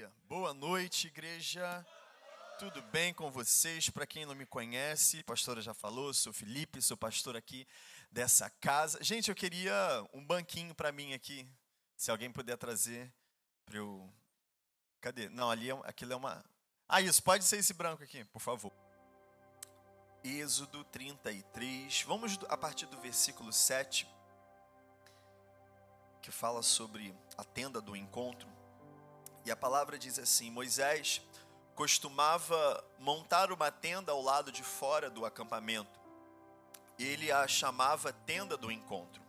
Aleluia. Boa noite, igreja. Tudo bem com vocês? Para quem não me conhece, a pastora já falou, sou Felipe, sou pastor aqui dessa casa. Gente, eu queria um banquinho para mim aqui. Se alguém puder trazer para eu. Cadê? Não, ali é, aquilo é uma. Ah, isso, pode ser esse branco aqui, por favor. Êxodo 33. Vamos a partir do versículo 7, que fala sobre a tenda do encontro. E a palavra diz assim: Moisés costumava montar uma tenda ao lado de fora do acampamento. Ele a chamava tenda do encontro.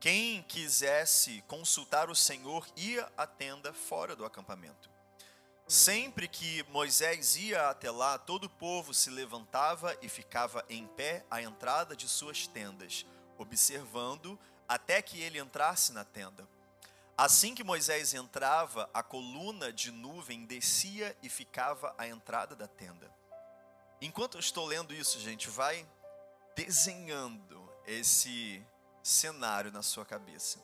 Quem quisesse consultar o Senhor ia à tenda fora do acampamento. Sempre que Moisés ia até lá, todo o povo se levantava e ficava em pé à entrada de suas tendas, observando até que ele entrasse na tenda. Assim que Moisés entrava, a coluna de nuvem descia e ficava à entrada da tenda. Enquanto eu estou lendo isso, gente, vai desenhando esse cenário na sua cabeça.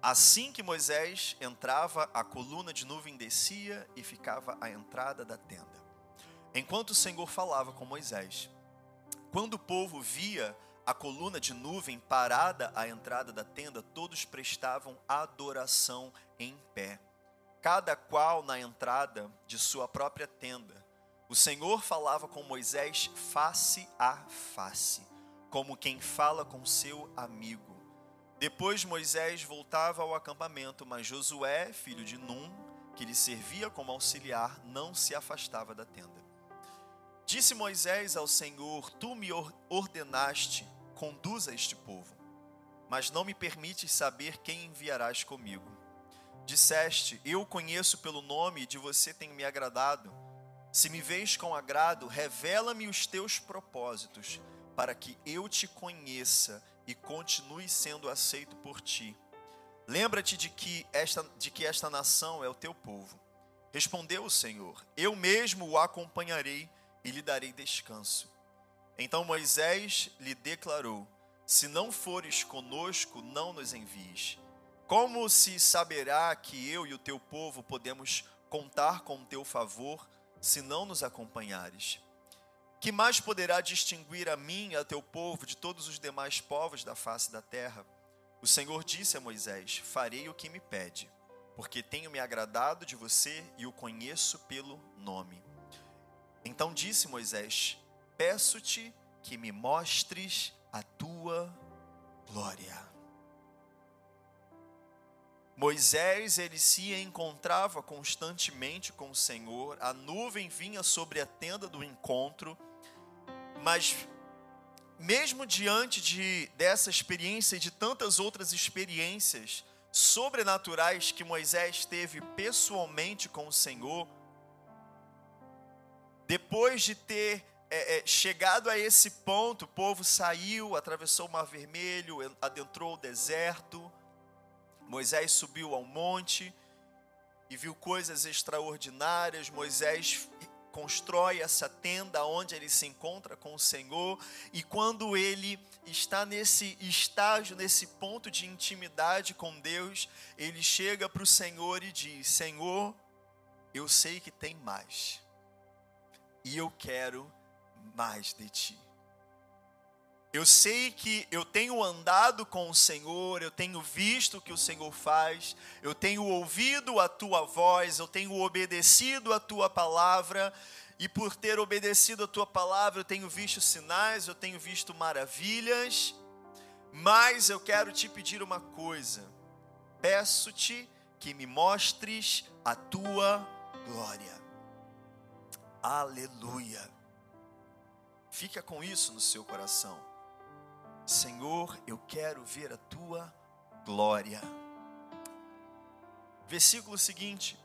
Assim que Moisés entrava, a coluna de nuvem descia e ficava à entrada da tenda. Enquanto o Senhor falava com Moisés, quando o povo via a coluna de nuvem parada à entrada da tenda, todos prestavam adoração em pé, cada qual na entrada de sua própria tenda. O Senhor falava com Moisés face a face, como quem fala com seu amigo. Depois Moisés voltava ao acampamento, mas Josué, filho de Num, que lhe servia como auxiliar, não se afastava da tenda. Disse Moisés ao Senhor: Tu me ordenaste, conduza este povo, mas não me permites saber quem enviarás comigo. Disseste: Eu conheço pelo nome de você tenho me agradado. Se me vês com agrado, revela-me os teus propósitos, para que eu te conheça e continue sendo aceito por ti. Lembra-te de que esta de que esta nação é o teu povo. Respondeu o Senhor: Eu mesmo o acompanharei e lhe darei descanso. Então Moisés lhe declarou: Se não fores conosco, não nos envies. Como se saberá que eu e o teu povo podemos contar com o teu favor, se não nos acompanhares? Que mais poderá distinguir a mim e a teu povo de todos os demais povos da face da terra? O Senhor disse a Moisés: Farei o que me pede, porque tenho me agradado de você e o conheço pelo nome. Então disse Moisés: Peço-te que me mostres a tua glória. Moisés ele se encontrava constantemente com o Senhor, a nuvem vinha sobre a tenda do encontro, mas mesmo diante de dessa experiência e de tantas outras experiências sobrenaturais que Moisés teve pessoalmente com o Senhor, depois de ter é, é, chegado a esse ponto, o povo saiu, atravessou o Mar Vermelho, adentrou o deserto. Moisés subiu ao monte e viu coisas extraordinárias. Moisés constrói essa tenda onde ele se encontra com o Senhor, e quando ele está nesse estágio, nesse ponto de intimidade com Deus, ele chega para o Senhor e diz: Senhor, eu sei que tem mais e eu quero mais de ti. Eu sei que eu tenho andado com o Senhor, eu tenho visto o que o Senhor faz, eu tenho ouvido a tua voz, eu tenho obedecido a tua palavra, e por ter obedecido a tua palavra, eu tenho visto sinais, eu tenho visto maravilhas, mas eu quero te pedir uma coisa: peço-te que me mostres a tua glória. Aleluia. Fica com isso no seu coração. Senhor, eu quero ver a tua glória. Versículo seguinte: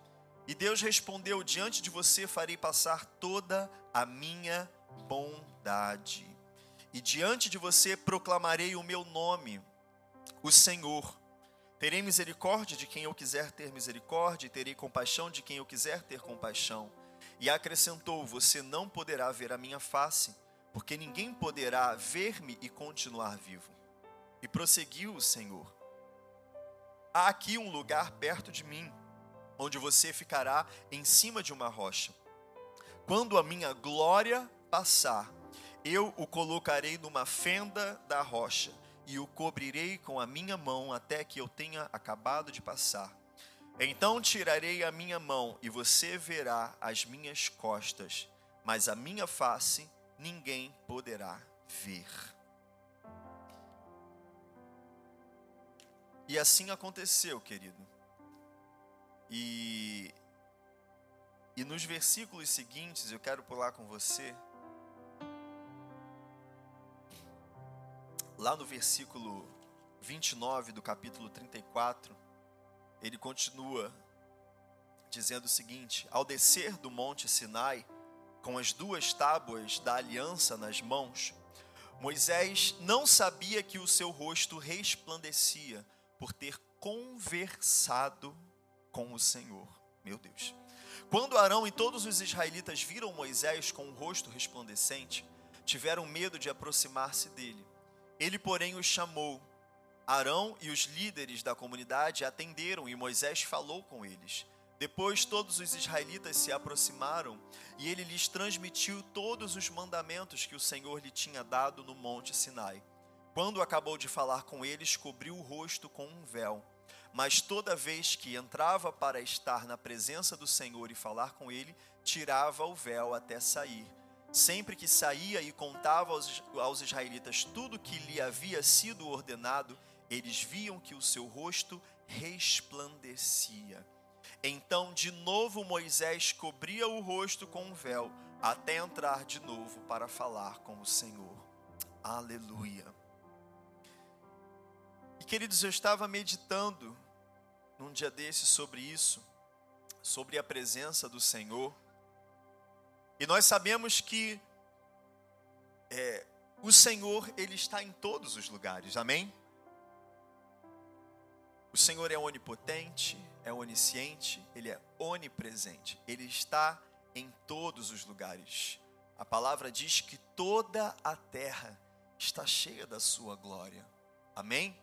E Deus respondeu: Diante de você farei passar toda a minha bondade, e diante de você proclamarei o meu nome, o Senhor. Terei misericórdia de quem eu quiser ter misericórdia, e terei compaixão de quem eu quiser ter compaixão. E acrescentou: Você não poderá ver a minha face, porque ninguém poderá ver-me e continuar vivo. E prosseguiu o Senhor: Há aqui um lugar perto de mim, onde você ficará em cima de uma rocha. Quando a minha glória passar, eu o colocarei numa fenda da rocha e o cobrirei com a minha mão até que eu tenha acabado de passar. Então tirarei a minha mão e você verá as minhas costas, mas a minha face ninguém poderá ver. E assim aconteceu, querido. E, e nos versículos seguintes, eu quero pular com você. Lá no versículo 29 do capítulo 34, ele continua dizendo o seguinte: Ao descer do monte Sinai, com as duas tábuas da aliança nas mãos, Moisés não sabia que o seu rosto resplandecia por ter conversado com o Senhor. Meu Deus. Quando Arão e todos os israelitas viram Moisés com o rosto resplandecente, tiveram medo de aproximar-se dele. Ele, porém, os chamou. Arão e os líderes da comunidade atenderam e Moisés falou com eles. Depois todos os israelitas se aproximaram e ele lhes transmitiu todos os mandamentos que o Senhor lhe tinha dado no monte Sinai. Quando acabou de falar com eles, cobriu o rosto com um véu mas toda vez que entrava para estar na presença do Senhor e falar com ele, tirava o véu até sair. Sempre que saía e contava aos, israelitas tudo que lhe havia sido ordenado, eles viam que o seu rosto resplandecia. Então, de novo, Moisés cobria o rosto com um véu, até entrar de novo para falar com o Senhor. Aleluia. E queridos, eu estava meditando num dia desse sobre isso, sobre a presença do Senhor. E nós sabemos que é, o Senhor, Ele está em todos os lugares, amém? O Senhor é onipotente, é onisciente, Ele é onipresente, Ele está em todos os lugares. A palavra diz que toda a terra está cheia da Sua glória, amém?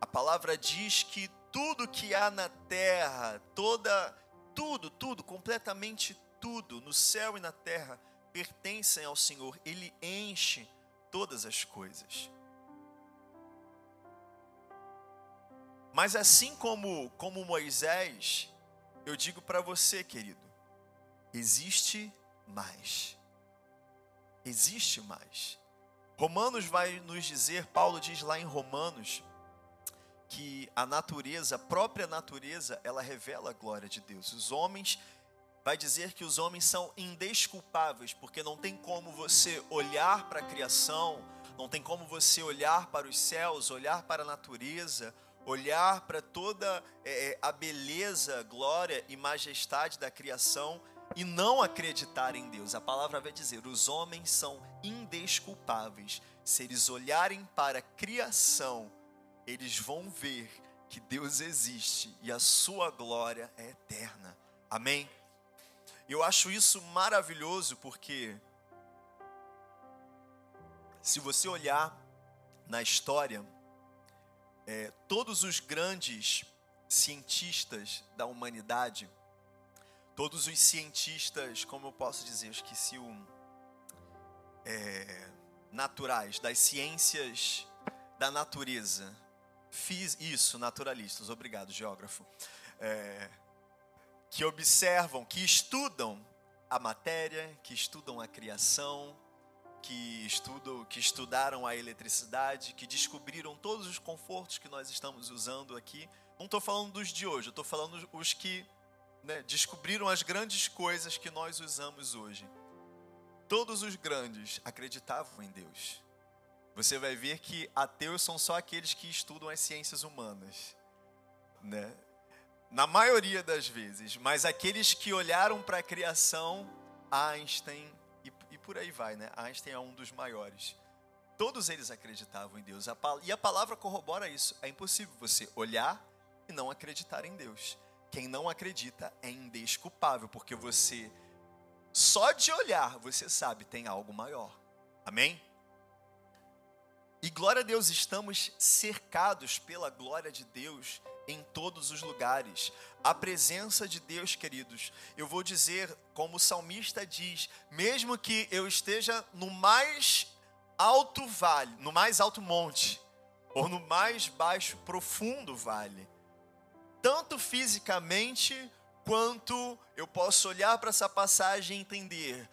A palavra diz que tudo que há na terra, toda, tudo, tudo, completamente tudo, no céu e na terra, pertencem ao Senhor. Ele enche todas as coisas. Mas assim como, como Moisés, eu digo para você, querido, existe mais. Existe mais. Romanos vai nos dizer, Paulo diz lá em Romanos, que a natureza, a própria natureza, ela revela a glória de Deus. Os homens, vai dizer que os homens são indesculpáveis, porque não tem como você olhar para a criação, não tem como você olhar para os céus, olhar para a natureza, olhar para toda é, é a beleza, glória e majestade da criação e não acreditar em Deus. A palavra vai dizer: os homens são indesculpáveis se eles olharem para a criação eles vão ver que Deus existe e a sua glória é eterna. Amém? Eu acho isso maravilhoso porque se você olhar na história, é, todos os grandes cientistas da humanidade, todos os cientistas, como eu posso dizer, esqueci o é, naturais, das ciências da natureza, Fiz isso, naturalistas, obrigado, geógrafo. É, que observam, que estudam a matéria, que estudam a criação, que estudam, que estudaram a eletricidade, que descobriram todos os confortos que nós estamos usando aqui. Não estou falando dos de hoje, estou falando os que né, descobriram as grandes coisas que nós usamos hoje. Todos os grandes acreditavam em Deus você vai ver que ateus são só aqueles que estudam as ciências humanas, né? Na maioria das vezes, mas aqueles que olharam para a criação, Einstein por aí vai, né? Einstein é um dos maiores. Todos eles acreditavam em Deus. E a palavra corrobora isso. É impossível você olhar e não acreditar em Deus. Quem não acredita é indesculpável, porque você, só de olhar, você sabe, tem algo maior. Amém? E glória a Deus, estamos cercados pela glória de Deus em todos os lugares. A presença de Deus, queridos, eu vou dizer, como o salmista diz, mesmo que eu esteja no mais alto vale, no mais alto monte, ou no mais baixo, profundo vale, tanto fisicamente quanto eu posso olhar para essa passagem e entender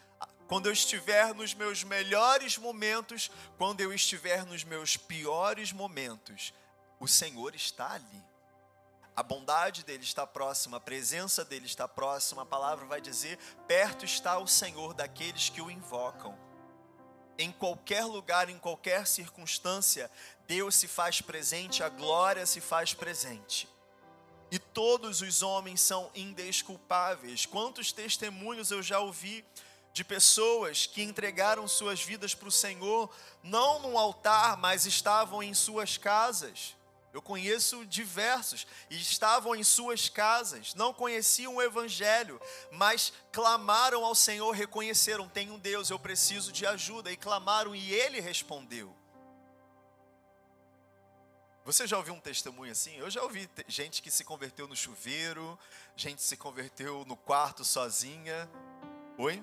quando eu estiver nos meus melhores momentos, quando eu estiver nos meus piores momentos, o Senhor está ali. A bondade dele está próxima, a presença dele está próxima. A palavra vai dizer: perto está o Senhor daqueles que o invocam. Em qualquer lugar, em qualquer circunstância, Deus se faz presente, a glória se faz presente. E todos os homens são indesculpáveis. Quantos testemunhos eu já ouvi de pessoas que entregaram suas vidas para o Senhor, não no altar, mas estavam em suas casas. Eu conheço diversos e estavam em suas casas, não conheciam o Evangelho, mas clamaram ao Senhor, reconheceram: tem um Deus, eu preciso de ajuda, e clamaram e Ele respondeu. Você já ouviu um testemunho assim? Eu já ouvi gente que se converteu no chuveiro, gente se converteu no quarto sozinha. Oi?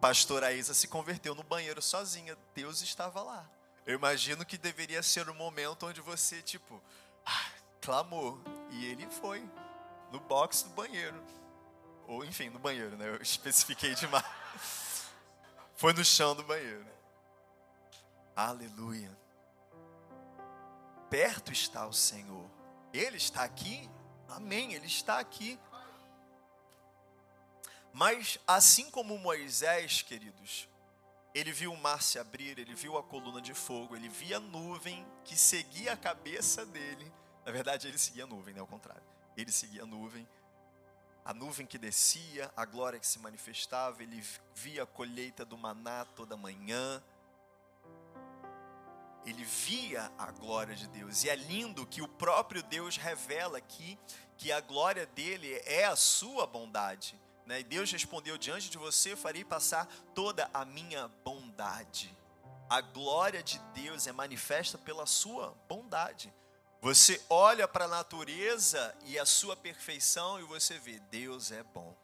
Pastora Isa se converteu no banheiro sozinha. Deus estava lá. Eu imagino que deveria ser o um momento onde você, tipo, ah, clamou. E ele foi no box do banheiro. Ou, enfim, no banheiro, né? Eu especifiquei demais. Foi no chão do banheiro. Aleluia. Perto está o Senhor. Ele está aqui. Amém. Ele está aqui. Mas assim como Moisés, queridos, ele viu o mar se abrir, ele viu a coluna de fogo, ele via a nuvem que seguia a cabeça dele. Na verdade, ele seguia a nuvem, não é o contrário. Ele seguia a nuvem, a nuvem que descia, a glória que se manifestava, ele via a colheita do maná toda manhã. Ele via a glória de Deus. E é lindo que o próprio Deus revela aqui que a glória dele é a sua bondade. Né? E Deus respondeu: Diante de você farei passar toda a minha bondade. A glória de Deus é manifesta pela sua bondade. Você olha para a natureza e a sua perfeição e você vê: Deus é bom.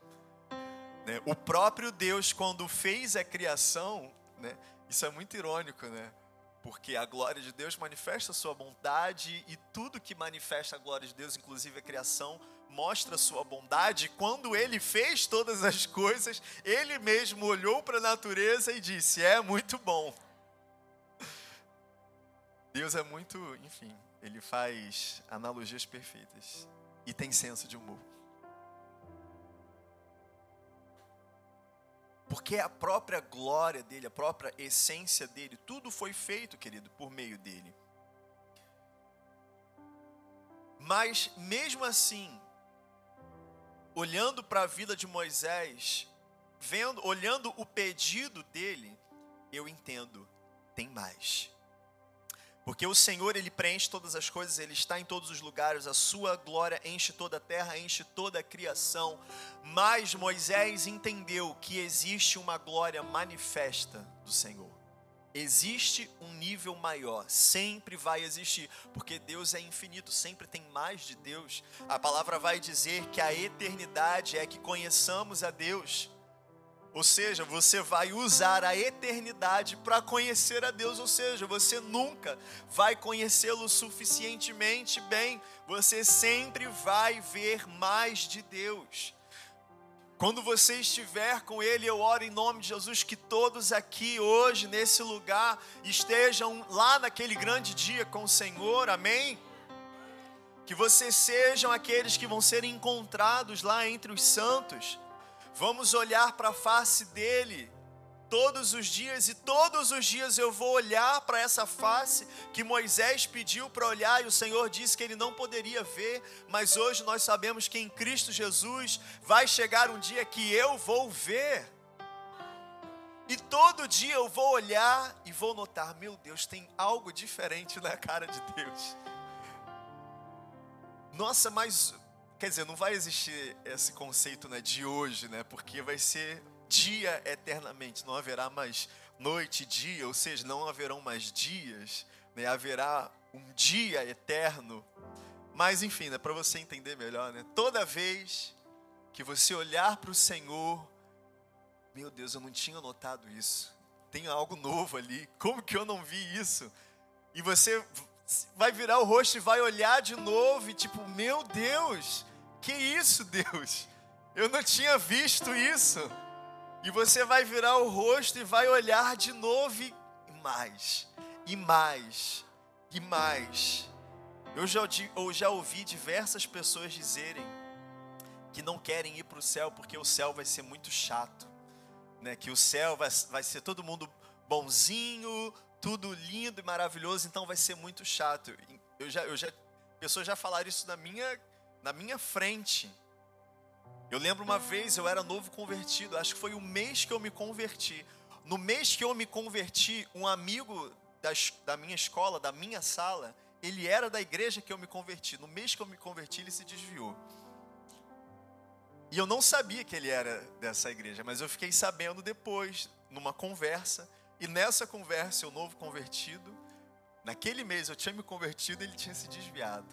Né? O próprio Deus, quando fez a criação, né? isso é muito irônico, né? Porque a glória de Deus manifesta a sua bondade e tudo que manifesta a glória de Deus, inclusive a criação, mostra a sua bondade. Quando ele fez todas as coisas, ele mesmo olhou para a natureza e disse: É muito bom. Deus é muito, enfim, ele faz analogias perfeitas e tem senso de humor. Porque a própria glória dele, a própria essência dele, tudo foi feito, querido, por meio dele. Mas mesmo assim, olhando para a vida de Moisés, vendo, olhando o pedido dele, eu entendo, tem mais. Porque o Senhor, ele preenche todas as coisas, ele está em todos os lugares, a sua glória enche toda a terra, enche toda a criação. Mas Moisés entendeu que existe uma glória manifesta do Senhor. Existe um nível maior, sempre vai existir, porque Deus é infinito, sempre tem mais de Deus. A palavra vai dizer que a eternidade é que conheçamos a Deus. Ou seja, você vai usar a eternidade para conhecer a Deus, ou seja, você nunca vai conhecê-lo suficientemente bem, você sempre vai ver mais de Deus. Quando você estiver com Ele, eu oro em nome de Jesus que todos aqui hoje, nesse lugar, estejam lá naquele grande dia com o Senhor, amém? Que vocês sejam aqueles que vão ser encontrados lá entre os santos Vamos olhar para a face dele todos os dias, e todos os dias eu vou olhar para essa face que Moisés pediu para olhar, e o Senhor disse que ele não poderia ver, mas hoje nós sabemos que em Cristo Jesus vai chegar um dia que eu vou ver. E todo dia eu vou olhar e vou notar, meu Deus, tem algo diferente na cara de Deus. Nossa, mas Quer dizer, não vai existir esse conceito né, de hoje, né? Porque vai ser dia eternamente, não haverá mais noite e dia, ou seja, não haverão mais dias, né? haverá um dia eterno. Mas enfim, né, para você entender melhor, né? toda vez que você olhar para o Senhor, meu Deus, eu não tinha notado isso. Tem algo novo ali. Como que eu não vi isso? E você vai virar o rosto e vai olhar de novo e tipo, meu Deus, que isso, Deus? Eu não tinha visto isso. E você vai virar o rosto e vai olhar de novo e mais, e mais, e mais. Eu já, eu já ouvi diversas pessoas dizerem que não querem ir para o céu porque o céu vai ser muito chato, né? Que o céu vai, vai ser todo mundo bonzinho, tudo lindo e maravilhoso, então vai ser muito chato. Eu já, eu já, pessoas já falaram isso na minha, na minha frente. Eu lembro uma vez, eu era novo convertido, acho que foi o mês que eu me converti. No mês que eu me converti, um amigo das, da minha escola, da minha sala, ele era da igreja que eu me converti. No mês que eu me converti, ele se desviou. E eu não sabia que ele era dessa igreja, mas eu fiquei sabendo depois, numa conversa. E nessa conversa, o novo convertido, naquele mês eu tinha me convertido, ele tinha se desviado.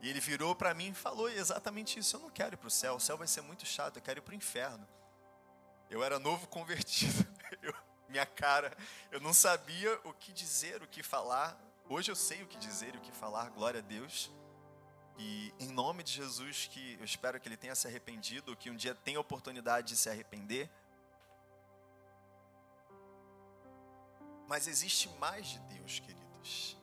E ele virou para mim e falou exatamente isso: Eu não quero ir para o céu, o céu vai ser muito chato, eu quero ir para o inferno. Eu era novo convertido, eu, minha cara, eu não sabia o que dizer, o que falar, Hoje eu sei o que dizer e o que falar, glória a Deus. E em nome de Jesus, que eu espero que ele tenha se arrependido, que um dia tenha oportunidade de se arrepender. Mas existe mais de Deus, queridos.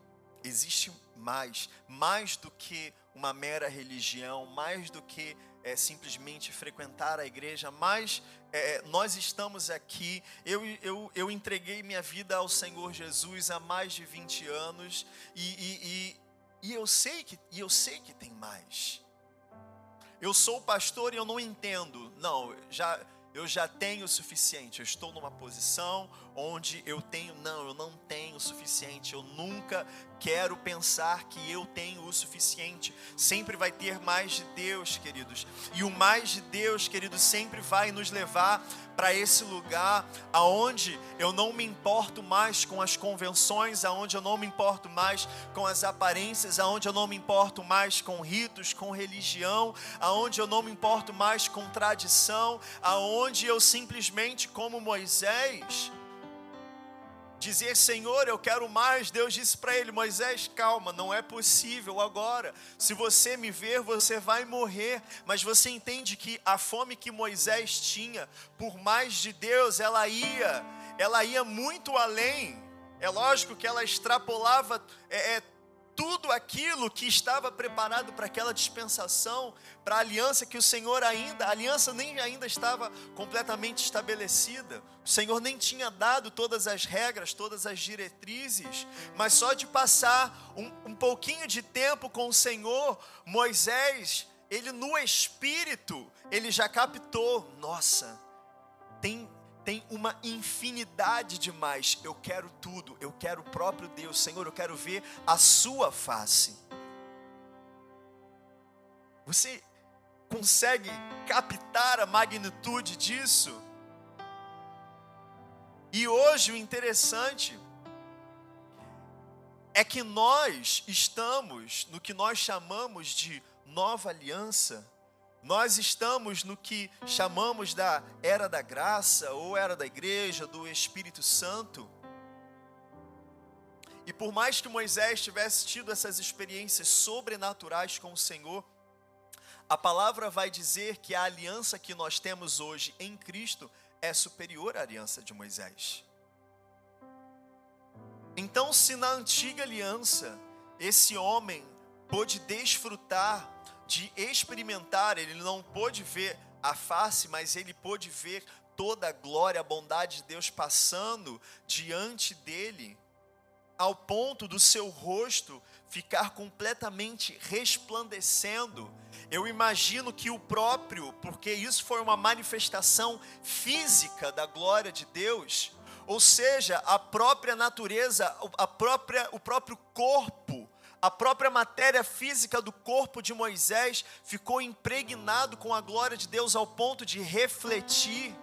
Existe mais, mais do que uma mera religião, mais do que é, simplesmente frequentar a igreja, mas é, nós estamos aqui. Eu, eu, eu entreguei minha vida ao Senhor Jesus há mais de 20 anos e, e, e, e eu sei que e eu sei que tem mais. Eu sou pastor e eu não entendo. Não, já eu já tenho o suficiente. Eu estou numa posição onde eu tenho, não, eu não tenho o suficiente. Eu nunca quero pensar que eu tenho o suficiente. Sempre vai ter mais de Deus, queridos. E o mais de Deus, queridos, sempre vai nos levar para esse lugar aonde eu não me importo mais com as convenções, aonde eu não me importo mais com as aparências, aonde eu não me importo mais com ritos, com religião, aonde eu não me importo mais com tradição, aonde eu simplesmente como Moisés dizer: Senhor, eu quero mais. Deus disse para ele: Moisés, calma, não é possível agora. Se você me ver, você vai morrer. Mas você entende que a fome que Moisés tinha por mais de Deus, ela ia, ela ia muito além. É lógico que ela extrapolava é, é, tudo aquilo que estava preparado para aquela dispensação, para a aliança que o Senhor ainda, a aliança nem ainda estava completamente estabelecida. O Senhor nem tinha dado todas as regras, todas as diretrizes, mas só de passar um, um pouquinho de tempo com o Senhor, Moisés, ele no espírito, ele já captou, nossa, tem tem uma infinidade de mais. Eu quero tudo, eu quero o próprio Deus, Senhor, eu quero ver a Sua face. Você consegue captar a magnitude disso? E hoje o interessante é que nós estamos no que nós chamamos de nova aliança nós estamos no que chamamos da era da graça, ou era da igreja, do Espírito Santo. E por mais que Moisés tivesse tido essas experiências sobrenaturais com o Senhor, a palavra vai dizer que a aliança que nós temos hoje em Cristo é superior à aliança de Moisés. Então, se na antiga aliança esse homem pôde desfrutar de experimentar, ele não pôde ver a face, mas ele pôde ver toda a glória, a bondade de Deus passando diante dele, ao ponto do seu rosto ficar completamente resplandecendo. Eu imagino que o próprio, porque isso foi uma manifestação física da glória de Deus, ou seja, a própria natureza, a própria, o próprio corpo a própria matéria física do corpo de Moisés ficou impregnado com a glória de Deus ao ponto de refletir.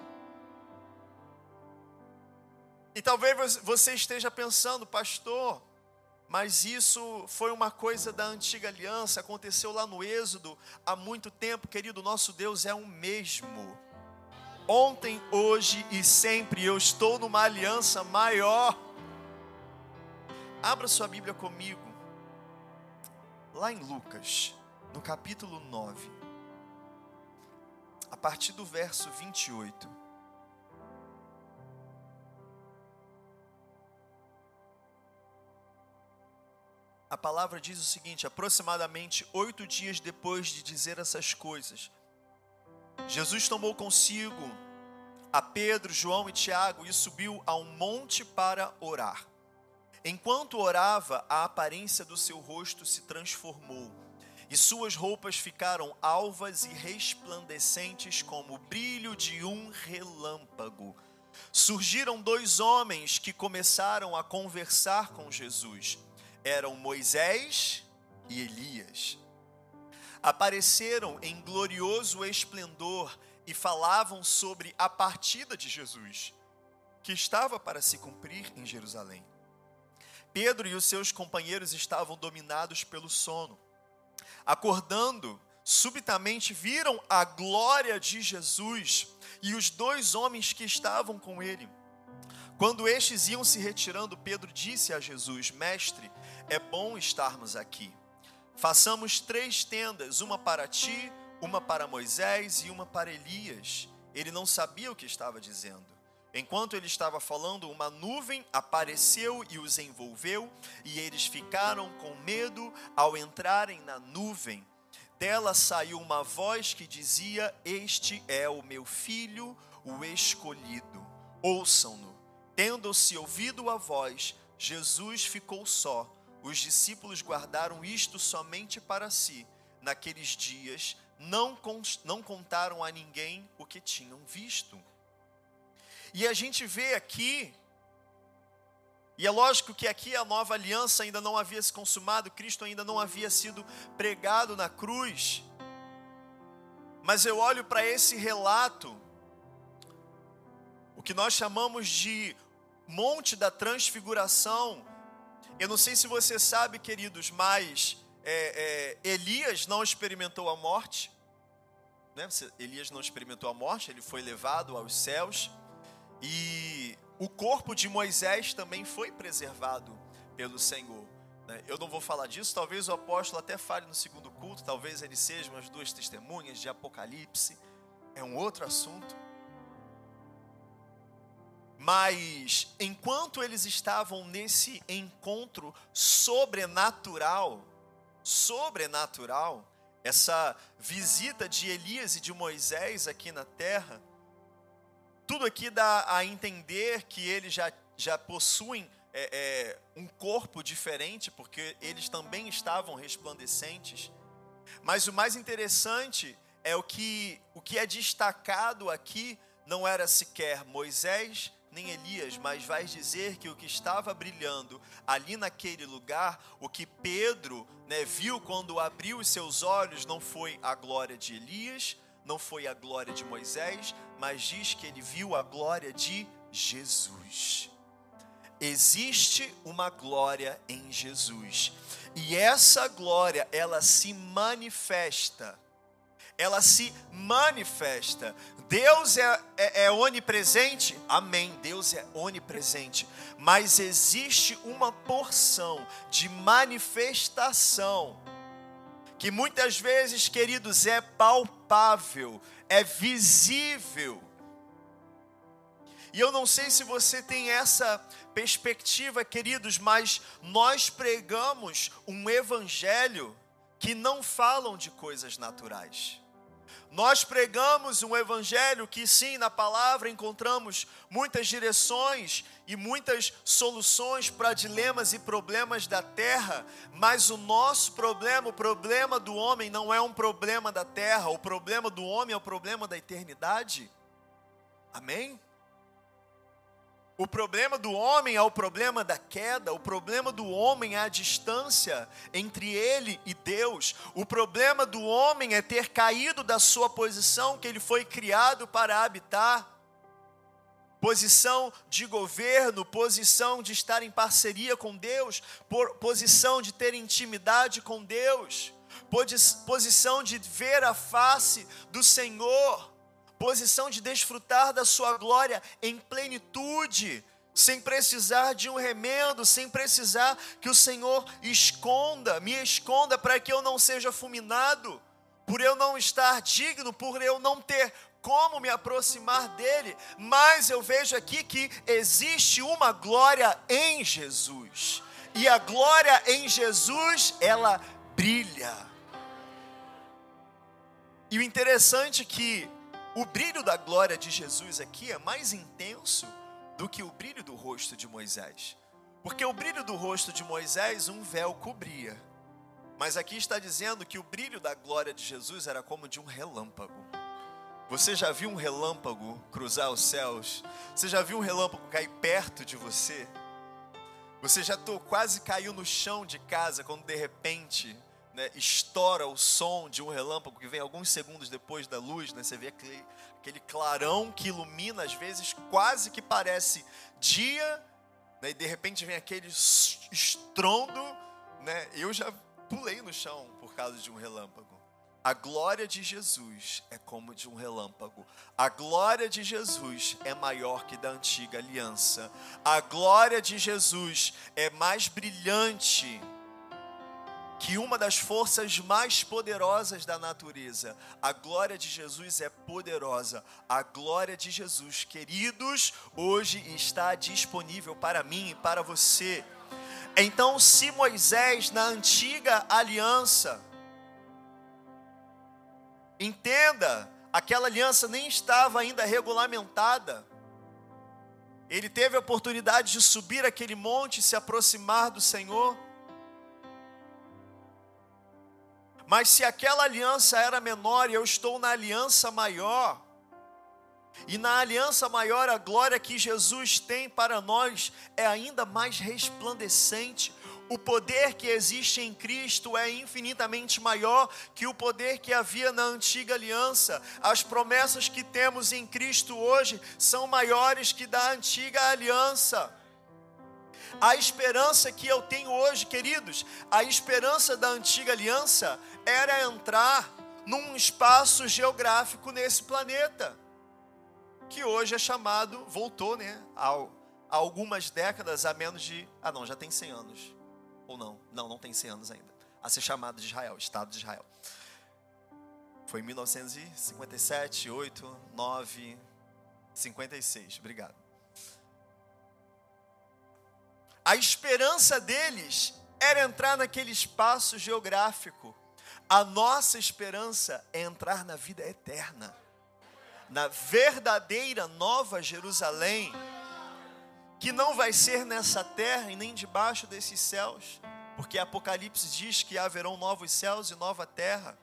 E talvez você esteja pensando, pastor, mas isso foi uma coisa da antiga aliança, aconteceu lá no Êxodo há muito tempo, querido. Nosso Deus é o mesmo. Ontem, hoje e sempre eu estou numa aliança maior. Abra sua Bíblia comigo, lá em Lucas, no capítulo 9, a partir do verso 28. a palavra diz o seguinte: aproximadamente oito dias depois de dizer essas coisas, Jesus tomou consigo a Pedro, João e Tiago e subiu a um monte para orar. Enquanto orava, a aparência do seu rosto se transformou e suas roupas ficaram alvas e resplandecentes como o brilho de um relâmpago. Surgiram dois homens que começaram a conversar com Jesus eram Moisés e Elias. Apareceram em glorioso esplendor e falavam sobre a partida de Jesus, que estava para se cumprir em Jerusalém. Pedro e os seus companheiros estavam dominados pelo sono. Acordando, subitamente viram a glória de Jesus e os dois homens que estavam com ele. Quando estes iam se retirando, Pedro disse a Jesus: Mestre, é bom estarmos aqui. Façamos três tendas, uma para ti, uma para Moisés e uma para Elias. Ele não sabia o que estava dizendo. Enquanto ele estava falando, uma nuvem apareceu e os envolveu, e eles ficaram com medo ao entrarem na nuvem. Dela saiu uma voz que dizia: Este é o meu filho, o escolhido. Ouçam-no. Tendo-se ouvido a voz, Jesus ficou só os discípulos guardaram isto somente para si. Naqueles dias, não, não contaram a ninguém o que tinham visto. E a gente vê aqui, e é lógico que aqui a nova aliança ainda não havia se consumado, Cristo ainda não havia sido pregado na cruz. Mas eu olho para esse relato, o que nós chamamos de Monte da Transfiguração, eu não sei se você sabe, queridos, mas é, é, Elias não experimentou a morte. Né? Elias não experimentou a morte, ele foi levado aos céus. E o corpo de Moisés também foi preservado pelo Senhor. Né? Eu não vou falar disso, talvez o apóstolo até fale no segundo culto, talvez ele seja umas duas testemunhas de Apocalipse. É um outro assunto. Mas enquanto eles estavam nesse encontro sobrenatural, sobrenatural, essa visita de Elias e de Moisés aqui na terra, tudo aqui dá a entender que eles já, já possuem é, é, um corpo diferente, porque eles também estavam resplandecentes. Mas o mais interessante é o que, o que é destacado aqui não era sequer Moisés nem Elias, mas vai dizer que o que estava brilhando ali naquele lugar, o que Pedro né, viu quando abriu os seus olhos, não foi a glória de Elias, não foi a glória de Moisés, mas diz que ele viu a glória de Jesus. Existe uma glória em Jesus, e essa glória ela se manifesta ela se manifesta. Deus é, é, é, onipresente? Amém. Deus é onipresente. Mas existe uma porção de manifestação que muitas vezes, queridos, é palpável, é visível. E eu não sei se você tem essa perspectiva, queridos, mas nós pregamos um evangelho que não falam de coisas naturais. Nós pregamos um evangelho que, sim, na palavra encontramos muitas direções e muitas soluções para dilemas e problemas da terra, mas o nosso problema, o problema do homem, não é um problema da terra, o problema do homem é o problema da eternidade. Amém? O problema do homem é o problema da queda, o problema do homem é a distância entre ele e Deus. O problema do homem é ter caído da sua posição que ele foi criado para habitar. posição de governo, posição de estar em parceria com Deus, posição de ter intimidade com Deus, posição de ver a face do Senhor, posição de desfrutar da Sua glória em plenitude, sem precisar de um remendo, sem precisar que o Senhor esconda, me esconda para que eu não seja fulminado, por eu não estar digno, por eu não ter como me aproximar dele, mas eu vejo aqui que existe uma glória em Jesus. E a glória em Jesus, ela brilha. E o interessante é que o brilho da glória de Jesus aqui é mais intenso do que o brilho do rosto de Moisés. Porque o brilho do rosto de Moisés um véu cobria. Mas aqui está dizendo que o brilho da glória de Jesus era como de um relâmpago. Você já viu um relâmpago cruzar os céus? Você já viu um relâmpago cair perto de você? Você já tô, quase caiu no chão de casa quando de repente né, estoura o som de um relâmpago que vem alguns segundos depois da luz, né, você vê aquele, aquele clarão que ilumina, às vezes quase que parece dia, né, e de repente vem aquele estrondo. Né, eu já pulei no chão por causa de um relâmpago. A glória de Jesus é como de um relâmpago. A glória de Jesus é maior que da antiga aliança. A glória de Jesus é mais brilhante que uma das forças mais poderosas da natureza. A glória de Jesus é poderosa. A glória de Jesus, queridos, hoje está disponível para mim e para você. Então, se Moisés na antiga aliança Entenda, aquela aliança nem estava ainda regulamentada. Ele teve a oportunidade de subir aquele monte e se aproximar do Senhor. Mas se aquela aliança era menor e eu estou na aliança maior, e na aliança maior a glória que Jesus tem para nós é ainda mais resplandecente, o poder que existe em Cristo é infinitamente maior que o poder que havia na antiga aliança. As promessas que temos em Cristo hoje são maiores que da antiga aliança. A esperança que eu tenho hoje, queridos, a esperança da antiga aliança era entrar num espaço geográfico nesse planeta, que hoje é chamado, voltou, né, há algumas décadas, a menos de, ah não, já tem 100 anos, ou não? Não, não tem 100 anos ainda. A ser chamado de Israel, Estado de Israel. Foi em 1957, 8, 9, 56. Obrigado. A esperança deles era entrar naquele espaço geográfico. A nossa esperança é entrar na vida eterna, na verdadeira Nova Jerusalém que não vai ser nessa terra e nem debaixo desses céus, porque Apocalipse diz que haverão novos céus e nova terra.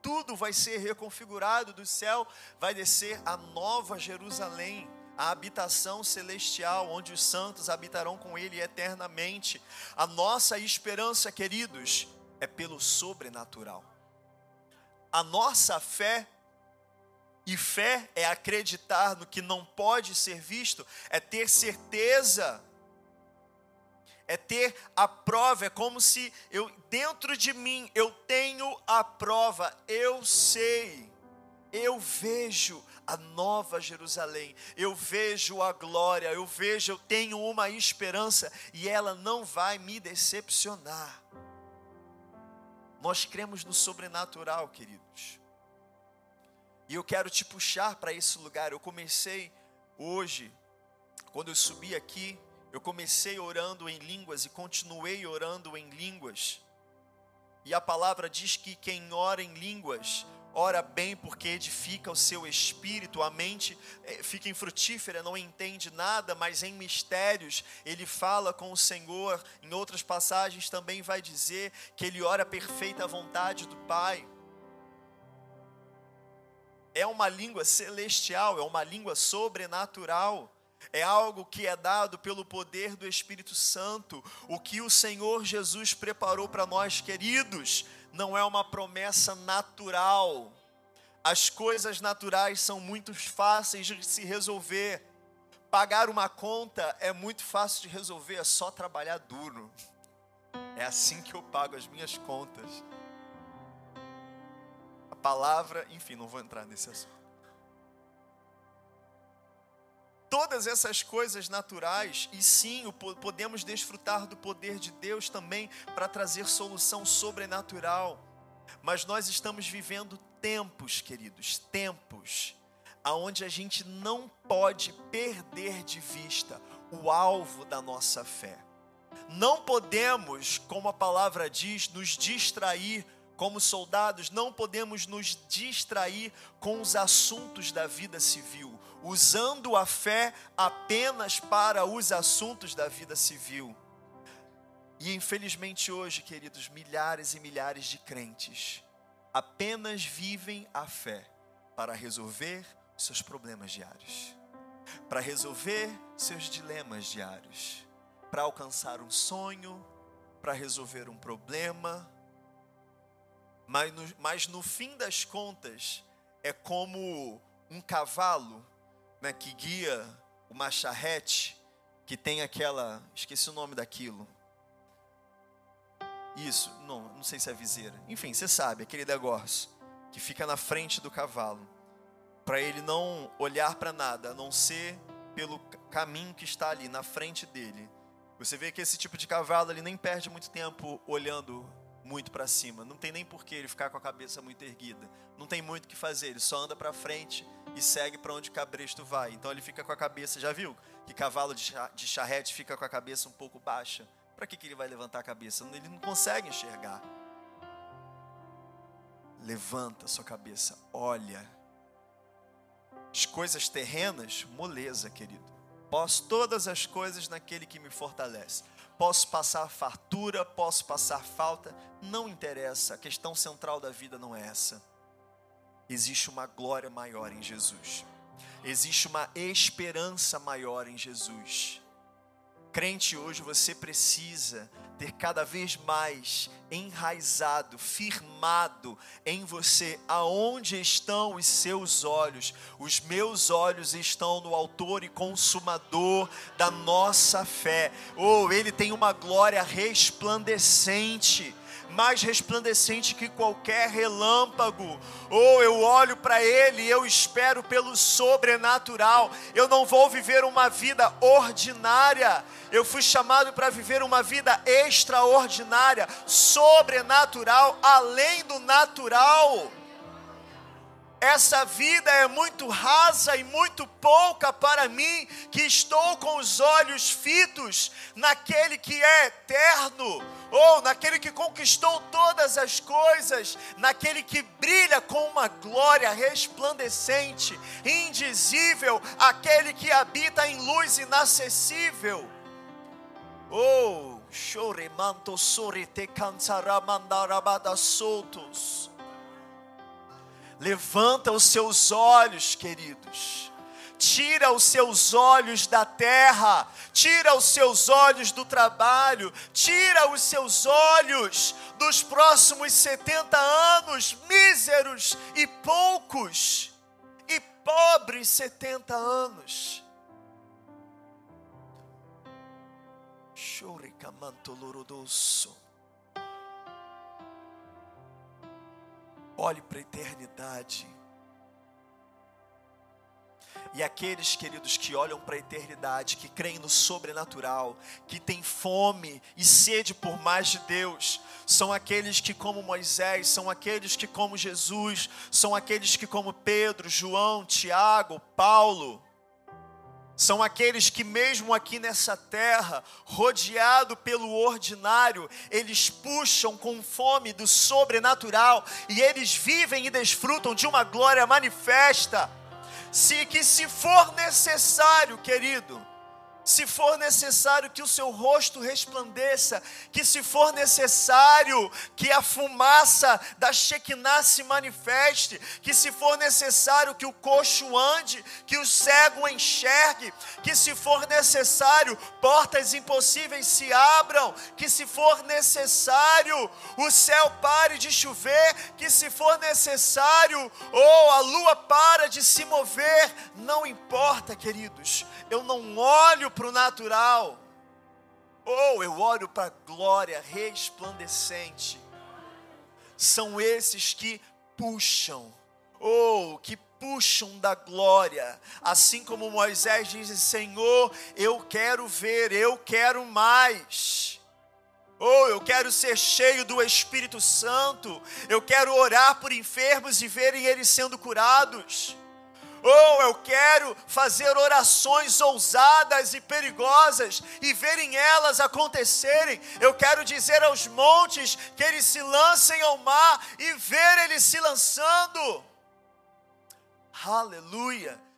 Tudo vai ser reconfigurado do céu, vai descer a nova Jerusalém, a habitação celestial, onde os santos habitarão com Ele eternamente. A nossa esperança, queridos, é pelo sobrenatural. A nossa fé e fé é acreditar no que não pode ser visto, é ter certeza, é ter a prova, é como se eu dentro de mim eu tenho a prova, eu sei, eu vejo a nova Jerusalém, eu vejo a glória, eu vejo, eu tenho uma esperança e ela não vai me decepcionar. Nós cremos no sobrenatural, queridos. E eu quero te puxar para esse lugar. Eu comecei hoje, quando eu subi aqui, eu comecei orando em línguas e continuei orando em línguas. E a palavra diz que quem ora em línguas, ora bem porque edifica o seu espírito, a mente eh, fica infrutífera, não entende nada, mas em mistérios ele fala com o Senhor. Em outras passagens também vai dizer que ele ora a perfeita vontade do Pai é uma língua celestial, é uma língua sobrenatural. É algo que é dado pelo poder do Espírito Santo. O que o Senhor Jesus preparou para nós, queridos, não é uma promessa natural. As coisas naturais são muito fáceis de se resolver. Pagar uma conta é muito fácil de resolver, é só trabalhar duro. É assim que eu pago as minhas contas. A palavra, enfim, não vou entrar nesse assunto. Todas essas coisas naturais, e sim, podemos desfrutar do poder de Deus também para trazer solução sobrenatural. Mas nós estamos vivendo tempos, queridos, tempos aonde a gente não pode perder de vista o alvo da nossa fé. Não podemos, como a palavra diz, nos distrair como soldados, não podemos nos distrair com os assuntos da vida civil, usando a fé apenas para os assuntos da vida civil. E infelizmente hoje, queridos, milhares e milhares de crentes apenas vivem a fé para resolver seus problemas diários, para resolver seus dilemas diários, para alcançar um sonho, para resolver um problema. Mas no, mas no fim das contas, é como um cavalo né, que guia uma charrete, que tem aquela. Esqueci o nome daquilo. Isso, não, não sei se é viseira. Enfim, você sabe, aquele negócio que fica na frente do cavalo para ele não olhar para nada, a não ser pelo caminho que está ali na frente dele. Você vê que esse tipo de cavalo ele nem perde muito tempo olhando muito para cima. Não tem nem por que ele ficar com a cabeça muito erguida. Não tem muito o que fazer, ele só anda para frente e segue para onde o cabresto vai. Então ele fica com a cabeça, já viu? Que cavalo de charrete fica com a cabeça um pouco baixa. Para que, que ele vai levantar a cabeça? Ele não consegue enxergar. Levanta sua cabeça, olha as coisas terrenas, moleza, querido. Posso todas as coisas naquele que me fortalece. Posso passar fartura, posso passar falta, não interessa. A questão central da vida não é essa. Existe uma glória maior em Jesus. Existe uma esperança maior em Jesus. Crente, hoje você precisa ter cada vez mais enraizado, firmado em você aonde estão os seus olhos. Os meus olhos estão no autor e consumador da nossa fé. Oh, ele tem uma glória resplandecente mais resplandecente que qualquer relâmpago. Ou eu olho para Ele e eu espero pelo sobrenatural. Eu não vou viver uma vida ordinária. Eu fui chamado para viver uma vida extraordinária, sobrenatural, além do natural. Essa vida é muito rasa e muito pouca para mim, que estou com os olhos fitos naquele que é eterno, ou naquele que conquistou todas as coisas, naquele que brilha com uma glória resplandecente, indizível, aquele que habita em luz inacessível. Oh, chore manto sore te cansará mandarabada soltos Levanta os seus olhos, queridos. Tira os seus olhos da terra, tira os seus olhos do trabalho, tira os seus olhos dos próximos 70 anos, míseros e poucos, e pobres 70 anos. Lorodoso. Olhe para a eternidade. E aqueles, queridos, que olham para a eternidade, que creem no sobrenatural, que têm fome e sede por mais de Deus, são aqueles que, como Moisés, são aqueles que, como Jesus, são aqueles que, como Pedro, João, Tiago, Paulo, são aqueles que, mesmo aqui nessa terra, rodeado pelo ordinário, eles puxam com fome do sobrenatural e eles vivem e desfrutam de uma glória manifesta. Se que se for necessário, querido, se for necessário que o seu rosto resplandeça, que se for necessário que a fumaça da Shekinah se manifeste, que se for necessário que o coxo ande, que o cego enxergue, que se for necessário portas impossíveis se abram, que se for necessário o céu pare de chover, que se for necessário ou a lua para de se mover, não importa, queridos. Eu não olho para o natural, ou eu olho para a glória resplandecente. São esses que puxam, ou que puxam da glória, assim como Moisés diz: Senhor, eu quero ver, eu quero mais. Ou oh, eu quero ser cheio do Espírito Santo, eu quero orar por enfermos e verem eles sendo curados ou oh, eu quero fazer orações ousadas e perigosas e verem elas acontecerem. Eu quero dizer aos montes que eles se lancem ao mar e ver eles se lançando. Aleluia!